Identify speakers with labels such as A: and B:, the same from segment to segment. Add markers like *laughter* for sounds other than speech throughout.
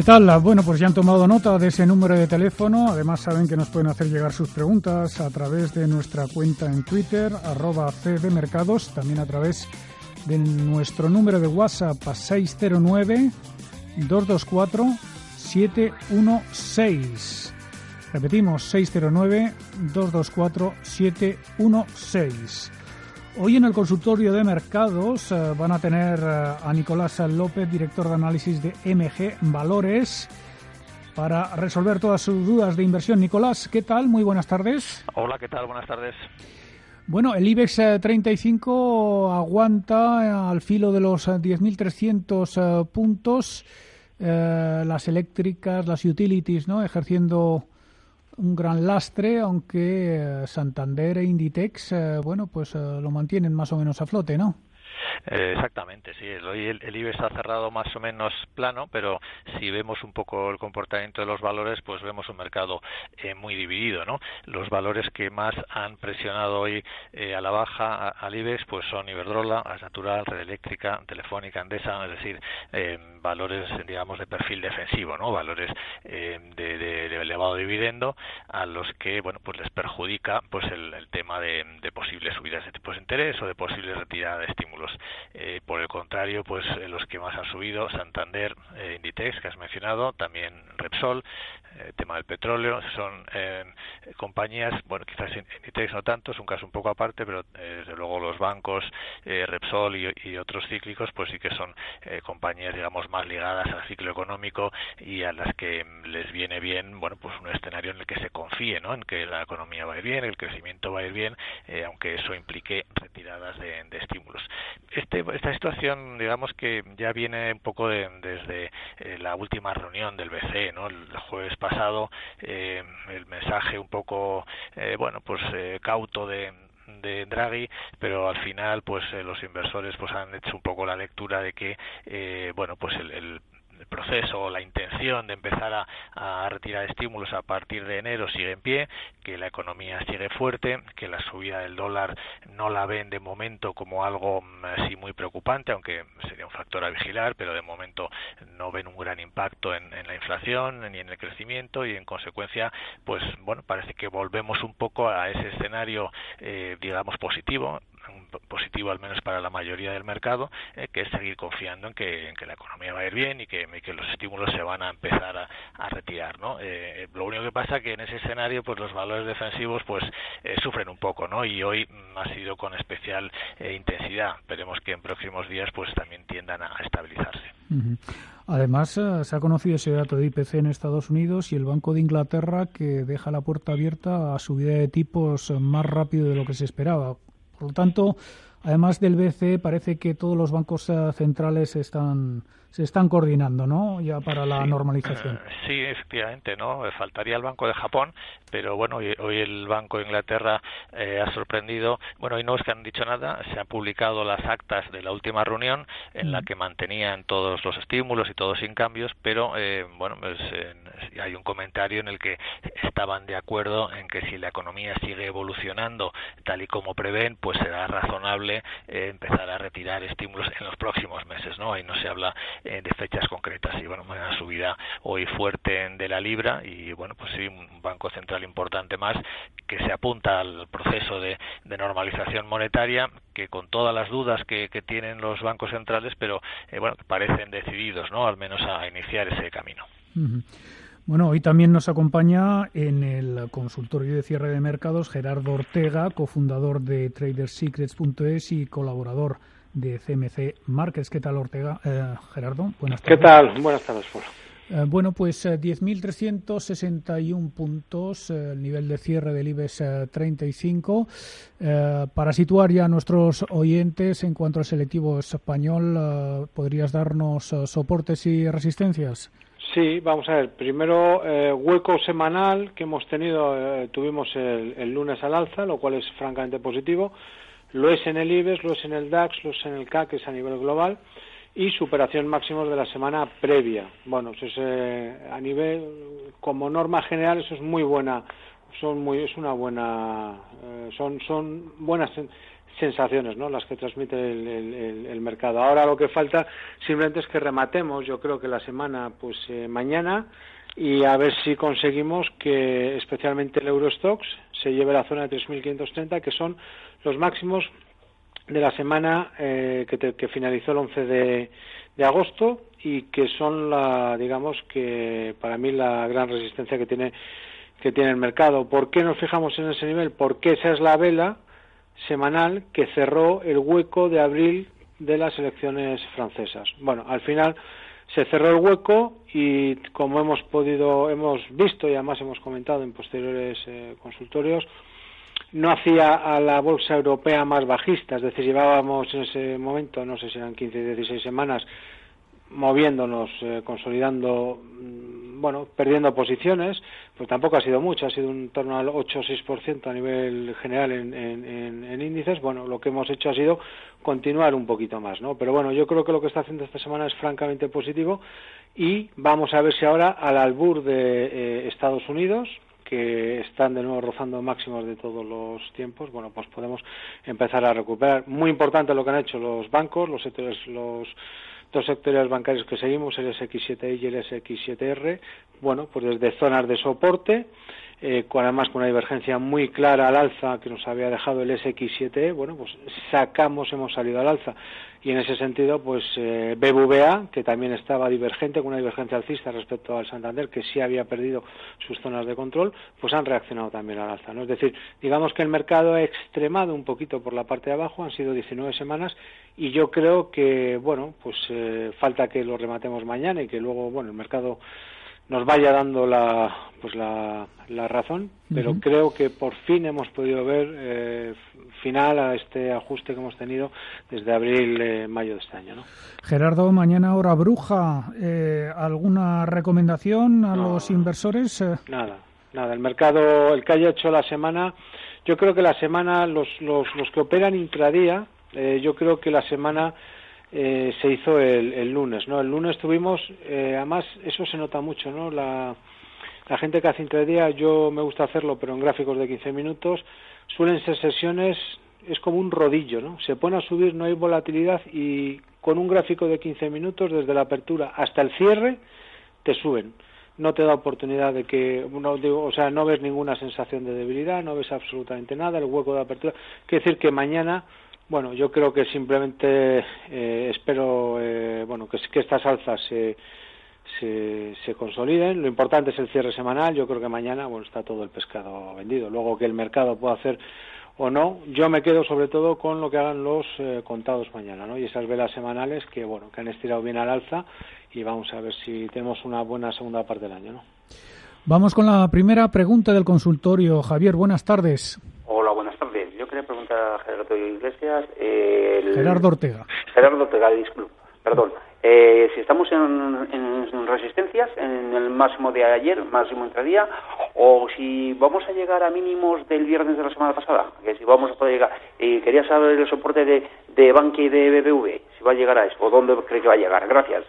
A: ¿Qué tal? Bueno, pues ya han tomado nota de ese número de teléfono. Además saben que nos pueden hacer llegar sus preguntas a través de nuestra cuenta en Twitter, arroba cdmercados, también a través de nuestro número de WhatsApp a 609 224 716. Repetimos, 609 224 716. Hoy en el consultorio de mercados eh, van a tener eh, a Nicolás López, director de análisis de MG Valores, para resolver todas sus dudas de inversión. Nicolás, ¿qué tal? Muy buenas tardes.
B: Hola, ¿qué tal? Buenas tardes.
A: Bueno, el IBEX 35 eh, aguanta al filo de los 10.300 puntos. las eléctricas, las utilities, ¿no? Ejerciendo un gran lastre, aunque eh, Santander e Inditex, eh, bueno, pues eh, lo mantienen más o menos a flote, ¿no?
B: Eh, exactamente, sí. Hoy el, el, IBEX ha cerrado más o menos plano, pero si vemos un poco el comportamiento de los valores, pues vemos un mercado eh, muy dividido, ¿no? Los valores que más han presionado hoy eh, a la baja al IBEX, pues son Iberdrola, As Natural, Red Eléctrica, Telefónica, Endesa, es decir, valores, digamos, de perfil defensivo, ¿no? Valores de, de, de, elevado dividendo a los que, bueno, pues les perjudica, pues el, el tema de, de posibles subidas de tipos de interés o de posibles retiradas de estímulos eh, por el contrario, pues eh, los que más han subido, Santander, eh, Inditex, que has mencionado, también Repsol, eh, tema del petróleo, son compañías, bueno, quizás Inditex no tanto, es un caso un poco aparte, pero desde luego los bancos, Repsol y, otros cíclicos, pues sí que son compañías, digamos, más ligadas al ciclo económico y a las que les viene bien, bueno, pues un escenario en el que se confíe, ¿no? En que la economía va a ir bien, el crecimiento va a ir bien, aunque eso implique retiradas de estímulos. Este, esta situación, digamos que ya viene un poco de, desde eh, la última reunión del BCE, ¿no? El jueves pasado eh, el mensaje un poco, eh, bueno, pues eh, cauto de de Draghi, pero al final pues eh, los inversores pues han hecho un poco la lectura de que eh, bueno pues el, el el proceso o la intención de empezar a, retirar estímulos a partir de enero sigue en pie, que la economía sigue fuerte, que la subida del dólar no la ven de momento como algo mm, así muy preocupante, aunque sería un factor a vigilar, pero de momento no ven un gran impacto en, en la inflación ni en el crecimiento y en consecuencia, pues bueno, parece que volvemos un poco a ese escenario, eh, digamos, positivo, positivo al menos para la mayoría del mercado, eh, que es seguir confiando en que, en que, la economía va a ir bien y que, y que los estímulos se van a empezar a, retirar. ¿no? Eh, lo único que pasa que en ese escenario pues los valores defensivos pues eh, sufren un poco ¿no? y hoy mm, ha sido con especial eh, intensidad. Esperemos que en próximos días pues también tiendan a estabilizarse.
A: Además, se ha conocido ese dato de IPC en Estados Unidos y el Banco de Inglaterra que deja la puerta abierta a subida de tipos más rápido de lo que se esperaba. Por lo tanto, además del BCE, parece que todos los bancos uh, centrales están se están coordinando, ¿no? Ya para la
B: sí,
A: normalización.
B: Eh, sí, efectivamente, ¿no? Faltaría el Banco de Japón, pero bueno, hoy, hoy el Banco de Inglaterra eh, ha sorprendido. Bueno, hoy no es que han dicho nada, se han publicado las actas de la última reunión en mm. la que mantenían todos los estímulos y todos sin cambios, pero eh, bueno, pues eh, hay un comentario en el que estaban de acuerdo en que si la economía sigue evolucionando tal y como prevén, pues será razonable eh, empezar a retirar estímulos en los próximos meses, ¿no? Ahí no se habla eh, de fechas concretas. Y bueno una subida hoy fuerte de la libra y bueno pues sí un banco central importante más que se apunta al proceso de, de normalización monetaria que con todas las dudas que, que tienen los bancos centrales pero eh, bueno parecen decididos no al menos a iniciar ese camino.
A: Bueno, hoy también nos acompaña en el consultorio de cierre de mercados Gerardo Ortega, cofundador de TraderSecrets.es y colaborador de CMC Markets. ¿Qué tal, Ortega? Eh, Gerardo, buenas
C: tardes. ¿Qué tal? Buenas tardes, Paul.
A: Eh, bueno, pues 10.361 eh, puntos, eh, el nivel de cierre del IBEX 35. para situar ya a nuestros oyentes en cuanto al selectivo español, ¿podrías darnos soportes y resistencias?
C: Sí, vamos a ver. Primero, hueco semanal que hemos tenido, tuvimos el, el, lunes al alza, lo cual es francamente positivo. Lo es en el IBEX, lo es en el DAX, lo es en el CAC, que es a nivel global y superación máximos de la semana previa. Bueno, eso es, eh, a nivel, como norma general, eso es muy buena, son muy, es una buena, eh, son, son buenas sensaciones, ¿no? Las que transmite el, el, mercado. Ahora lo que falta simplemente es que rematemos, yo creo que la semana, pues eh, mañana y a ver si conseguimos que especialmente el Eurostox se lleve la zona de 3.530, que son los máximos de la semana eh, que, finalizó el 11 de, agosto y que son la, digamos que para mí la gran resistencia que tiene que tiene el mercado. ¿Por qué nos fijamos en ese nivel? Porque esa es la vela semanal que cerró el hueco de abril de las elecciones francesas. Bueno, al final se cerró el hueco y como hemos podido, hemos visto y además hemos comentado en posteriores eh, consultorios, no hacía a la bolsa europea más bajista, es decir, llevábamos en ese momento, no sé si eran 15 o 16 semanas, moviéndonos, eh, consolidando, mm, bueno, perdiendo posiciones, pues tampoco ha sido mucho, ha sido un torno al 8 o 6% a nivel general en, en, índices. Bueno, lo que hemos hecho ha sido continuar un poquito más, ¿no? Pero bueno, yo creo que lo que está haciendo esta semana es francamente positivo y vamos a ver si ahora al albur de eh, Estados Unidos, que están de nuevo rozando máximos de todos los tiempos, bueno, pues podemos empezar a recuperar. Muy importante lo que han hecho los bancos, los los dos sectores bancarios que seguimos, el SX7I y el SX7R, bueno, pues desde zonas de soporte, eh, con además con una divergencia muy clara al alza que nos había dejado el SX7E, bueno, pues sacamos, hemos salido al alza. Y en ese sentido, pues eh, BBVA, que también estaba divergente, con una divergencia alcista respecto al Santander, que sí había perdido sus zonas de control, pues han reaccionado también al alza. ¿no? Es decir, digamos que el mercado ha extremado un poquito por la parte de abajo, han sido 19 semanas, y yo creo que, bueno, pues eh, falta que lo rematemos mañana y que luego, bueno, el mercado nos vaya dando la pues la, razón, pero creo que por fin hemos podido ver eh, final a este ajuste que hemos tenido desde abril eh, mayo de este año, ¿no?
A: Gerardo, mañana hora bruja, eh, ¿alguna recomendación a los inversores?
C: Nada, nada. El mercado, el que haya hecho la semana, yo creo que la semana los los, los que operan intradía, yo creo que la semana eh, se hizo el, lunes, ¿no? El lunes tuvimos, eh, además eso se nota mucho, ¿no? La, gente que hace intradía, yo me gusta hacerlo, pero en gráficos de 15 minutos, suelen ser sesiones, es como un rodillo, ¿no? Se pone a subir, no hay volatilidad y con un gráfico de 15 minutos, desde la apertura hasta el cierre, te suben. No te da oportunidad de que, digo, o sea, no ves ninguna sensación de debilidad, no ves absolutamente nada, el hueco de apertura. Quiere decir que mañana bueno, yo creo que simplemente eh, espero eh, bueno, que, estas alzas se, se, consoliden. Lo importante es el cierre semanal. Yo creo que mañana bueno, está todo el pescado vendido. Luego que el mercado pueda hacer o no, yo me quedo sobre todo con lo que hagan los eh, contados mañana, ¿no? Y esas velas semanales que bueno, que han estirado bien al alza y vamos a ver si tenemos una buena segunda parte del año, ¿no?
A: Vamos con la primera pregunta del consultorio. Javier, buenas tardes
D: Gerardo Iglesias.
A: Gerardo Ortega.
D: Gerardo Ortega, disculpe, perdón. Eh, si estamos en, resistencias, en el máximo de ayer, máximo día, o si vamos a llegar a mínimos del viernes de la semana pasada, que si vamos a poder llegar. Y quería saber el soporte de, de Banque y de BBV, si va a llegar a eso, o dónde cree que va a llegar. Gracias.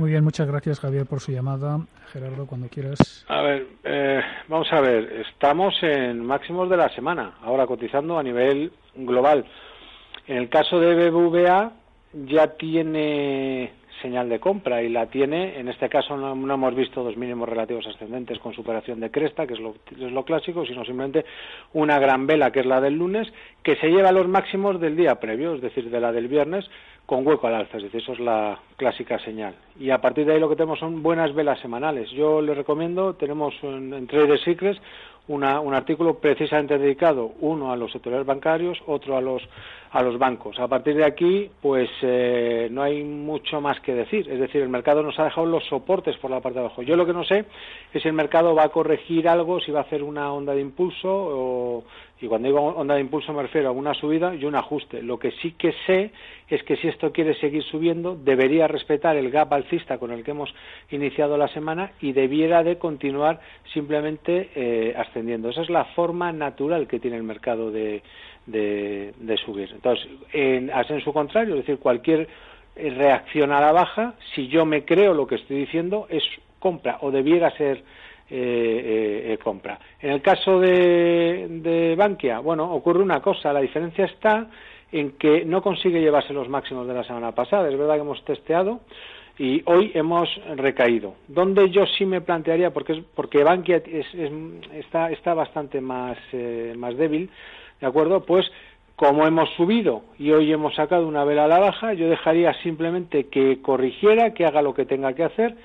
A: Muy bien, muchas gracias Javier por su llamada. Gerardo, cuando quieras.
C: A ver, eh, vamos a ver, estamos en máximos de la semana, ahora cotizando a nivel global. En el caso de BBVA ya tiene señal de compra y la tiene, en este caso no, hemos visto dos mínimos relativos ascendentes con superación de cresta, que es lo, es lo clásico, sino simplemente una gran vela, que es la del lunes, que se lleva a los máximos del día previo, es decir, de la del viernes, con hueco al alza, es decir, eso es la clásica señal. Y a partir de ahí lo que tenemos son buenas velas semanales. Yo le recomiendo, tenemos en, en Trader Secrets una, un artículo precisamente dedicado, uno a los sectores bancarios, otro a los, a los bancos. A partir de aquí, pues eh, no hay mucho más que decir. Es decir, el mercado nos ha dejado los soportes por la parte de abajo. Yo lo que no sé es si el mercado va a corregir algo, si va a hacer una onda de impulso o y cuando digo onda de impulso me refiero a una subida y un ajuste. Lo que sí que sé es que si esto quiere seguir subiendo, debería respetar el gap alcista con el que hemos iniciado la semana y debiera de continuar simplemente eh, ascendiendo. Esa es la forma natural que tiene el mercado de, de, subir. Entonces, en, en su contrario, es decir, cualquier eh, reacción a la baja, si yo me creo lo que estoy diciendo, es compra o debiera ser eh, eh, compra. En el caso de, de Bankia, bueno, ocurre una cosa, la diferencia está en que no consigue llevarse los máximos de la semana pasada. Es verdad que hemos testeado y hoy hemos recaído. Donde yo sí me plantearía, porque, es, porque Bankia está, está bastante más, eh, más débil, ¿de acuerdo? Pues como hemos subido y hoy hemos sacado una vela a la baja, yo dejaría simplemente que corrigiera, que haga lo que tenga que hacer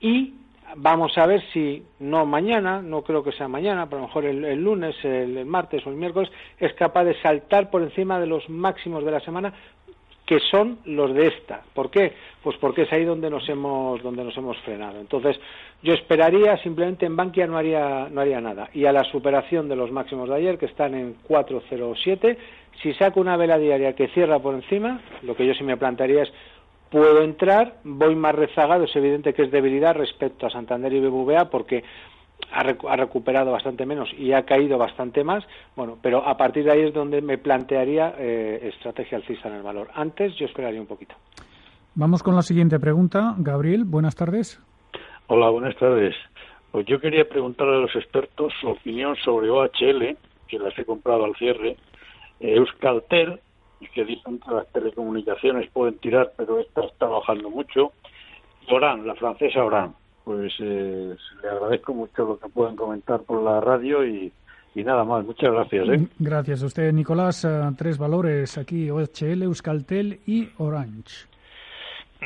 C: y vamos a ver si no mañana, no creo que sea mañana, pero a lo mejor el, lunes, el, martes o el miércoles, es capaz de saltar por encima de los máximos de la semana que son los de esta. ¿Por qué? Pues porque es ahí donde nos hemos donde nos hemos frenado. Entonces, yo esperaría simplemente en Bankia no haría no haría nada y a la superación de los máximos de ayer que están en 407, si saco una vela diaria que cierra por encima, lo que yo sí me plantearía es puedo entrar, voy más rezagado, es evidente que es debilidad respecto a Santander y BBVA porque ha, recuperado bastante menos y ha caído bastante más, bueno, pero a partir de ahí es donde me plantearía eh, estrategia alcista en el valor. Antes yo esperaría un poquito.
A: Vamos con la siguiente pregunta. Gabriel, buenas tardes.
E: Hola, buenas tardes. Pues yo quería preguntar a los expertos su opinión sobre OHL, que las he comprado al cierre, Euskaltel que dicen que las telecomunicaciones pueden tirar, pero esta está bajando mucho. Oran, la francesa Oran, pues eh, le agradezco mucho lo que pueden comentar por la radio y, y nada más. Muchas gracias. ¿eh?
A: Gracias a usted, Nicolás. Eh, tres valores aquí, OHL, Euskaltel y Orange.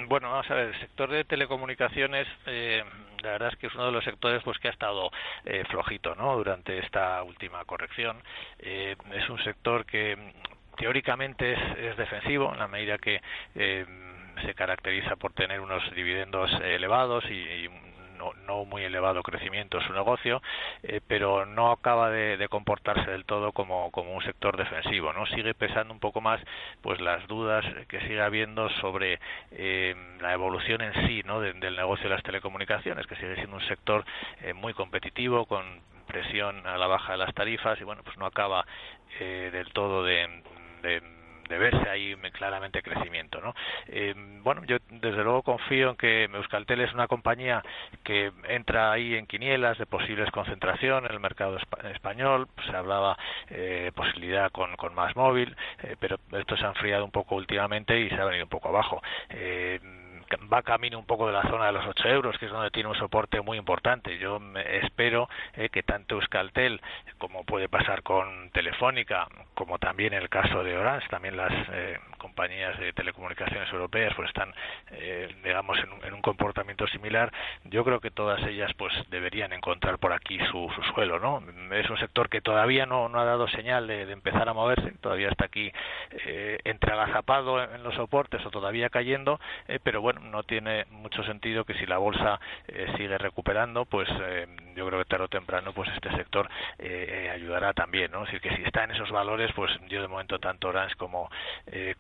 B: Bueno, vamos a ver, el sector de telecomunicaciones, eh, la verdad es que es uno de los sectores pues que ha estado eh, flojito, ¿no? Durante esta última corrección. Eh, es un sector que teóricamente es, defensivo en la medida que eh, se caracteriza por tener unos dividendos elevados y, no, muy elevado crecimiento en su negocio, eh, pero no acaba de, comportarse del todo como, como, un sector defensivo, ¿no? Sigue pesando un poco más pues las dudas que sigue habiendo sobre eh, la evolución en sí, ¿no? del negocio de las telecomunicaciones, que sigue siendo un sector muy competitivo con presión a la baja de las tarifas y bueno, pues no acaba del todo de, de, verse ahí claramente crecimiento. ¿no? Eh, bueno, yo desde luego confío en que Euskaltel es una compañía que entra ahí en quinielas de posibles concentración en el mercado español. Se hablaba eh, posibilidad con, con más móvil, eh, pero esto se ha enfriado un poco últimamente y se ha venido un poco abajo. Eh, va camino un poco de la zona de los 8 euros, que es donde tiene un soporte muy importante. Yo espero eh, que tanto Euskaltel, como puede pasar con Telefónica, como también en el caso de Orange, también las eh, compañías de telecomunicaciones europeas pues están, eh, digamos, en un, comportamiento similar. Yo creo que todas ellas pues deberían encontrar por aquí su, suelo, ¿no? Es un sector que todavía no, no ha dado señal de, empezar a moverse, todavía está aquí eh, agazapado en los soportes o todavía cayendo, pero bueno, no tiene mucho sentido que si la bolsa eh, sigue recuperando, pues eh, yo creo que tarde o temprano pues este sector eh, ayudará también, ¿no? Es decir, que si está en esos valores, pues yo de momento tanto Orange como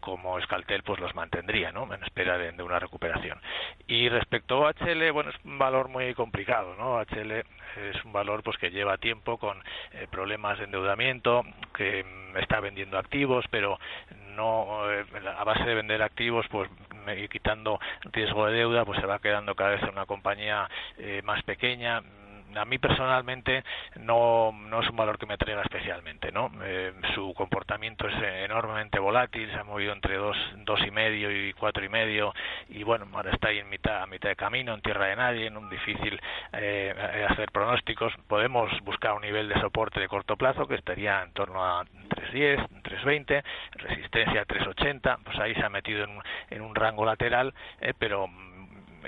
B: como Escaltel pues los mantendría, ¿no? En espera de, una recuperación. Y respecto a HL, bueno, es un valor muy complicado, ¿no? HL es un valor pues que lleva tiempo con problemas de endeudamiento, que mm, está vendiendo activos, pero no a base de vender activos pues quitando riesgo de deuda, pues se va quedando cada vez una compañía eh, más pequeña a mí personalmente no, no es un valor que me traiga especialmente, ¿no? Eh, su comportamiento es enormemente volátil, se ha movido entre dos, dos y medio y cuatro y medio y bueno, ahora está ahí en mitad, a mitad de camino, en tierra de nadie, en un difícil eh, hacer pronósticos. Podemos buscar un nivel de soporte de corto plazo que estaría en torno a 3.10, 3.20, resistencia a 3.80, pues ahí se ha metido en, en un rango lateral, eh, pero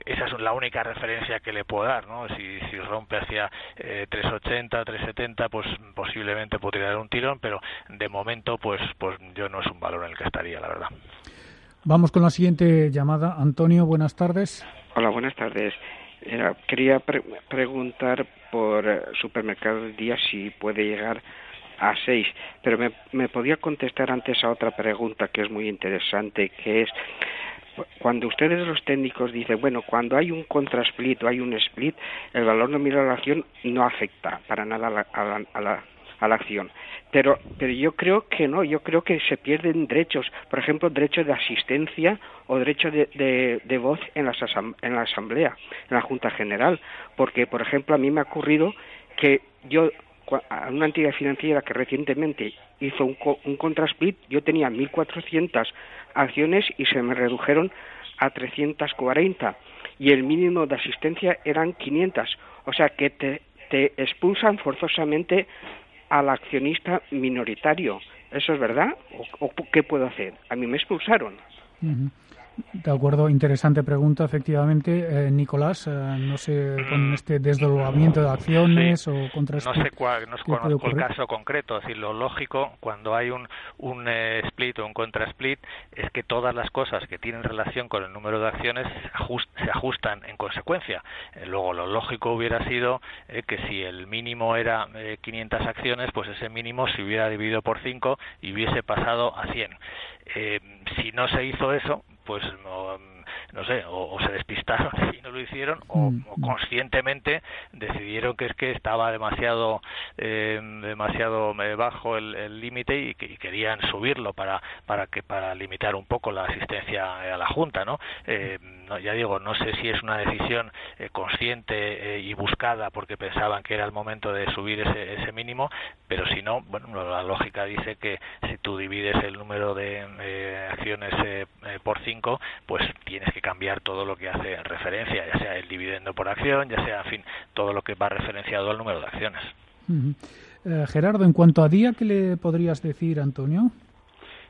B: esa es la única referencia que le puedo dar, ¿no? Si, si rompe hacia 380, 370, pues posiblemente podría dar un tirón, pero de momento, pues, pues yo no es un valor en el que estaría, la verdad.
A: Vamos con la siguiente llamada. Antonio, buenas tardes.
F: Hola, buenas tardes. quería preguntar por eh, Supermercado del Día si puede llegar a seis, pero me, me podía contestar antes a otra pregunta que es muy interesante, que es cuando ustedes los técnicos dicen, bueno, cuando hay un contrasplit o hay un split, el valor nominal de la acción no afecta para nada a la, a la, a la acción. Pero, pero yo creo que no, yo creo que se pierden derechos, por ejemplo, derecho de asistencia o derecho de, de, voz en, las en la Asamblea, en la Junta General, porque, por ejemplo, a mí me ha ocurrido que yo, a una entidad financiera que recientemente hizo un, un contrasplit, yo tenía 1.400 acciones y se me redujeron a 340 y el mínimo de asistencia eran 500. O sea que te, expulsan forzosamente al accionista minoritario. ¿Eso es verdad? ¿O, qué puedo hacer? A mí me expulsaron.
A: De acuerdo, interesante pregunta, efectivamente. Eh, Nicolás, eh, no sé, con mm. este desdoblamiento de acciones o contra
B: No sé cuál, no conozco el caso concreto. Es decir, lo lógico cuando hay un, un eh, split o un contra split es que todas las cosas que tienen relación con el número de acciones se ajustan en consecuencia. luego, lo lógico hubiera sido que si el mínimo era 500 acciones, pues ese mínimo se hubiera dividido por 5 y hubiese pasado a 100. si no se hizo eso, pues no, no sé, o, se despistaron *laughs* y no lo hicieron, o, mm. conscientemente decidieron que es que estaba demasiado eh, demasiado eh, bajo el límite y, que, querían subirlo para para que para limitar un poco la asistencia a la junta, ¿no? Eh, no, ya digo, no sé si es una decisión eh, consciente eh, y buscada porque pensaban que era el momento de subir ese, ese mínimo, pero si no, bueno, la lógica dice que si tú divides el número de eh, acciones por 5, pues tienes que cambiar todo lo que hace referencia, ya sea el dividendo por acción, ya sea, en fin, todo lo que va referenciado al número de acciones.
A: Gerardo, en cuanto a día, ¿qué le podrías decir, Antonio?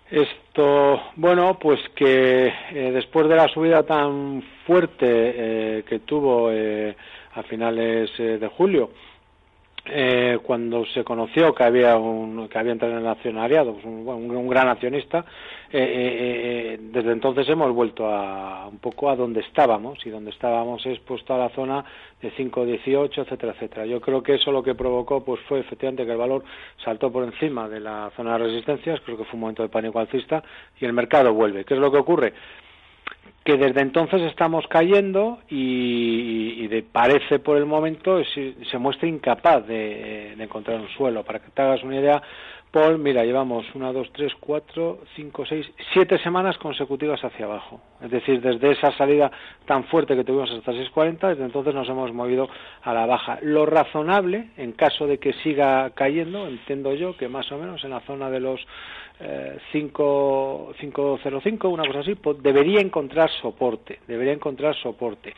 C: Esto, bueno, pues que eh, después de la subida tan fuerte eh, que tuvo eh, a finales de julio, eh, cuando se conoció que había un que había entrado en el accionariado pues un, un, gran accionista eh, eh, desde entonces hemos vuelto a un poco a donde estábamos y donde estábamos es puesto a la zona de 5.18 etcétera etcétera. Yo creo que eso lo que provocó pues fue efectivamente que el valor saltó por encima de la zona de resistencias creo que fue un momento de pánico alcista y el mercado vuelve. Qué es lo que ocurre que desde entonces estamos cayendo y, de, parece por el momento se, se muestra incapaz de, encontrar un suelo. Para que te hagas una idea, Paul, mira, llevamos una, dos, tres, cuatro, cinco, seis, siete semanas consecutivas hacia abajo. Es decir, desde esa salida tan fuerte que tuvimos hasta 6.40, desde entonces nos hemos movido a la baja. Lo razonable, en caso de que siga cayendo, entiendo yo que más o menos en la zona de los 505, una cosa así, pues debería encontrar soporte, debería encontrar soporte.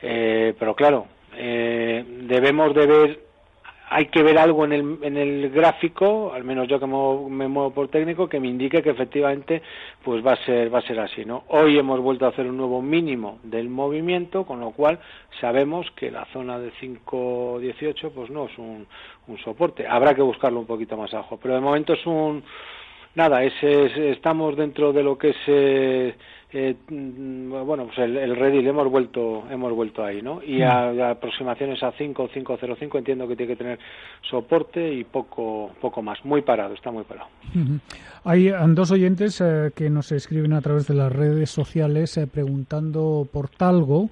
C: Eh, pero claro, eh, debemos de ver, hay que ver algo en el, en el gráfico, al menos yo que me, muevo por técnico, que me indique que efectivamente pues va a ser va a ser así, ¿no? Hoy hemos vuelto a hacer un nuevo mínimo del movimiento, con lo cual sabemos que la zona de 5.18 pues no es un, un soporte. Habrá que buscarlo un poquito más abajo, pero de momento es un nada, ese estamos dentro de lo que es eh, eh, bueno, pues el, el Redil hemos vuelto hemos vuelto ahí, ¿no? Y a, aproximaciones a 5 505 entiendo que tiene que tener soporte y poco poco más, muy parado, está muy parado.
A: Hay dos oyentes eh, que nos escriben a través de las redes sociales preguntando por Talgo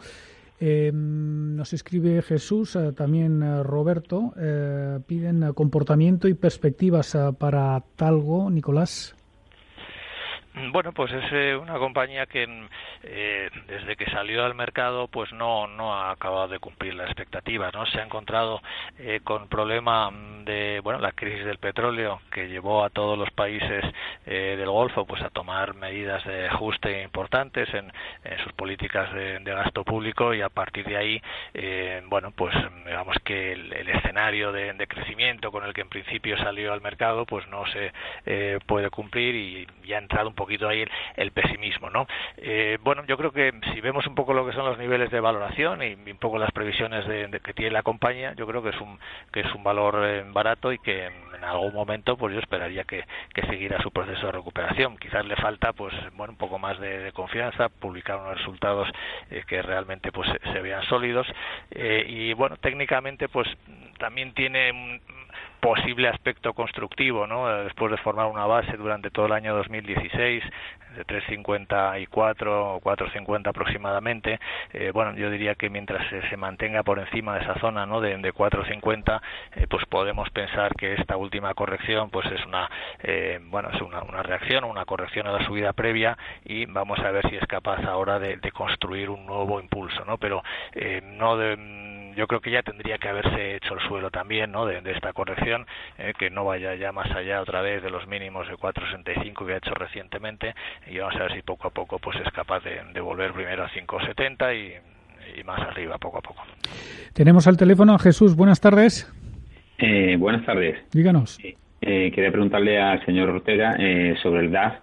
A: eh, nos escribe Jesús, eh, también eh, Roberto, eh, piden comportamiento y perspectivas para Talgo, Nicolás.
B: Bueno, pues es eh, una compañía que eh, desde que salió al mercado pues no no ha acabado de cumplir las expectativas, no se ha encontrado eh, con problema de bueno la crisis del petróleo que llevó a todos los países del Golfo pues a tomar medidas de ajuste importantes en, sus políticas de, gasto público y a partir de ahí bueno pues digamos que el, escenario de, de, crecimiento con el que en principio salió al mercado pues no se puede cumplir y ya ha entrado un poquito ahí el, pesimismo, ¿no? Eh, bueno, yo creo que si vemos un poco lo que son los niveles de valoración y un poco las previsiones de, que tiene la compañía, yo creo que es un que es un valor eh, barato y que en algún momento pues yo esperaría que, que seguirá su proceso de recuperación. Quizás le falta pues bueno un poco más de, confianza, publicar unos resultados eh, que realmente pues se, vean sólidos y bueno técnicamente pues también tiene posible aspecto constructivo, ¿no? Después de formar una base durante todo el año 2016 de 3.54 o 4.50 aproximadamente, eh, bueno, yo diría que mientras se, mantenga por encima de esa zona, ¿no? De, de 4.50, eh, pues podemos pensar que esta última corrección, pues es una, eh, bueno, es una, una reacción, una corrección a la subida previa y vamos a ver si es capaz ahora de, de construir un nuevo impulso, ¿no? Pero no de yo creo que ya tendría que haberse hecho el suelo también ¿no? de, esta corrección, eh, que no vaya ya más allá otra vez de los mínimos de 4,65 que ha hecho recientemente y vamos a ver si poco a poco pues es capaz de, volver primero a 5,70 y, y más arriba poco a poco.
A: Tenemos al teléfono a Jesús. Buenas tardes.
G: Eh, buenas tardes.
A: Díganos.
G: Eh, quería preguntarle al señor Ortega sobre el gas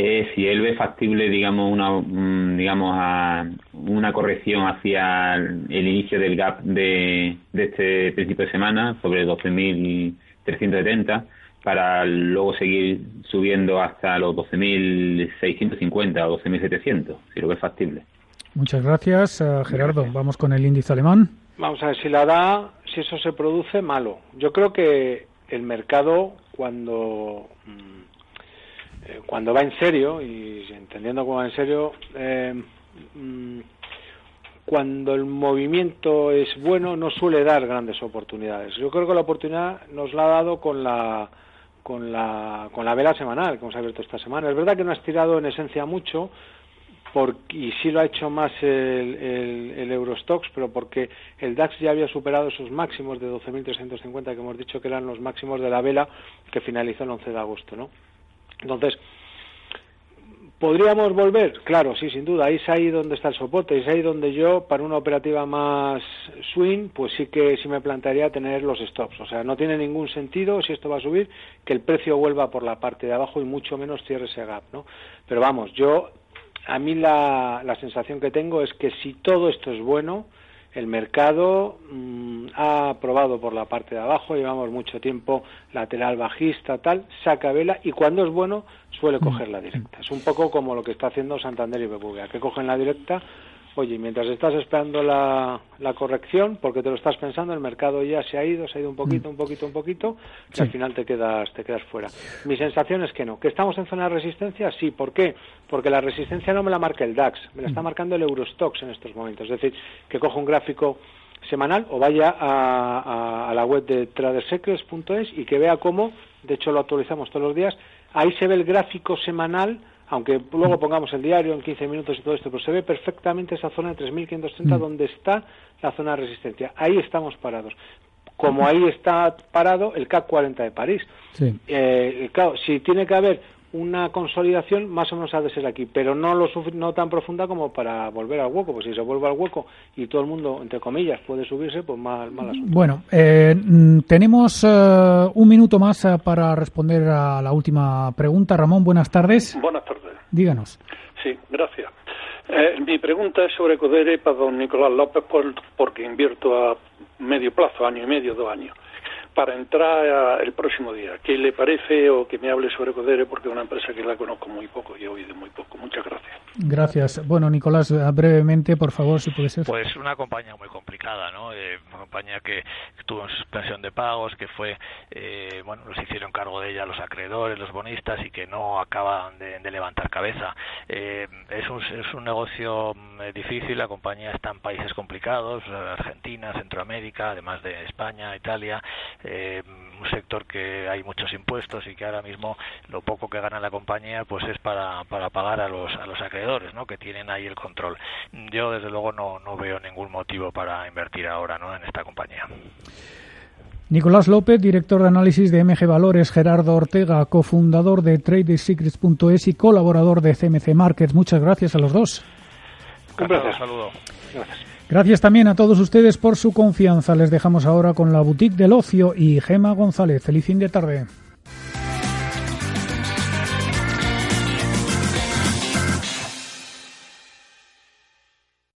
G: eh, si él ve factible, digamos, una, mm, digamos, a una corrección hacia el, inicio del gap de, de este principio de semana sobre 12.370 para luego seguir subiendo hasta los 12.650 o 12.700, si lo ve factible.
A: Muchas gracias, eh, Gerardo. Vamos con el índice alemán.
C: Vamos a ver si la da, si eso se produce, malo. Yo creo que el mercado, cuando mm, eh, cuando va en serio, y entendiendo cómo va en serio, eh, mm, cuando el movimiento es bueno no suele dar grandes oportunidades. Yo creo que la oportunidad nos la ha dado con la con la con la vela semanal que hemos abierto esta semana. Es verdad que no ha estirado en esencia mucho porque, y sí lo ha hecho más el, el, el, Eurostox, pero porque el DAX ya había superado esos máximos de 12.350 que hemos dicho que eran los máximos de la vela que finalizó el 11 de agosto, ¿no? Entonces, ¿podríamos volver? Claro, sí, sin duda. Ahí es ahí donde está el soporte. Es ahí donde yo, para una operativa más swing, pues sí que sí me plantearía tener los stops. O sea, no tiene ningún sentido, si esto va a subir, que el precio vuelva por la parte de abajo y mucho menos cierre ese gap, ¿no? Pero vamos, yo, a mí la, la sensación que tengo es que si todo esto es bueno, el mercado mm, ha probado por la parte de abajo, llevamos mucho tiempo lateral bajista, tal, saca vela y cuando es bueno suele mm. coger la directa. Es un poco como lo que está haciendo Santander y BBVA, que cogen la directa oye, mientras estás esperando la, corrección, porque te lo estás pensando, el mercado ya se ha ido, se ha ido un poquito, mm. un poquito, un poquito, y al final te quedas, te quedas fuera. Mi sensación es que no. ¿Que estamos en zona de resistencia? Sí. ¿Por qué? Porque la resistencia no me la marca el DAX, me la está mm. marcando el Eurostox en estos momentos. Es decir, que cojo un gráfico semanal o vaya a, a la web de tradersecrets.es y que vea cómo, de hecho lo actualizamos todos los días, ahí se ve el gráfico semanal aunque luego pongamos el diario en 15 minutos y todo esto, pero se ve perfectamente esa zona de 3.530 mm. donde está la zona de resistencia. Ahí estamos parados. Como ahí está parado el CAC 40 de París. Eh, claro, si tiene que haber una consolidación más o menos ha de ser aquí, pero no lo no tan profunda como para volver al hueco, pues si se vuelve al hueco y todo el mundo, entre comillas, puede subirse, pues mal, mal asunto.
A: Bueno, eh, mm, tenemos eh, un minuto más eh, para responder a la última pregunta. Ramón, buenas tardes.
H: Buenas tardes.
A: Díganos.
H: Sí, gracias. mi pregunta es sobre Codere para don Nicolás López porque invierto a medio plazo, año y medio, dos años para entrar el próximo día. ¿Qué le parece o que me hable sobre Codere? Porque es una empresa que la conozco muy poco y he oído muy poco. Muchas gracias.
A: Gracias. Bueno, Nicolás, brevemente, por favor, si puede ser.
B: Pues una compañía muy complicada, ¿no? Eh, una compañía que tuvo en suspensión de pagos, que fue, eh, bueno, los hicieron cargo de ella los acreedores, los bonistas y que no acaban de, levantar cabeza. Eh, es, un, es un negocio mm, difícil, la compañía está en países complicados, Argentina, Centroamérica, además de España, Italia eh, un sector que hay muchos impuestos y que ahora mismo lo poco que gana la compañía pues es para, para pagar a los, a los acreedores ¿no? que tienen ahí el control. Yo desde luego no, no veo ningún motivo para invertir ahora ¿no? en esta compañía.
A: Nicolás López, director de análisis de MG Valores, Gerardo Ortega, cofundador de TradeSecrets.es y colaborador de CMC Markets. Muchas gracias a los dos.
B: Un placer. saludo.
A: Gracias. Gracias también a todos ustedes por su confianza. Les dejamos ahora con la Boutique del Ocio y Gema González. Feliz fin de tarde.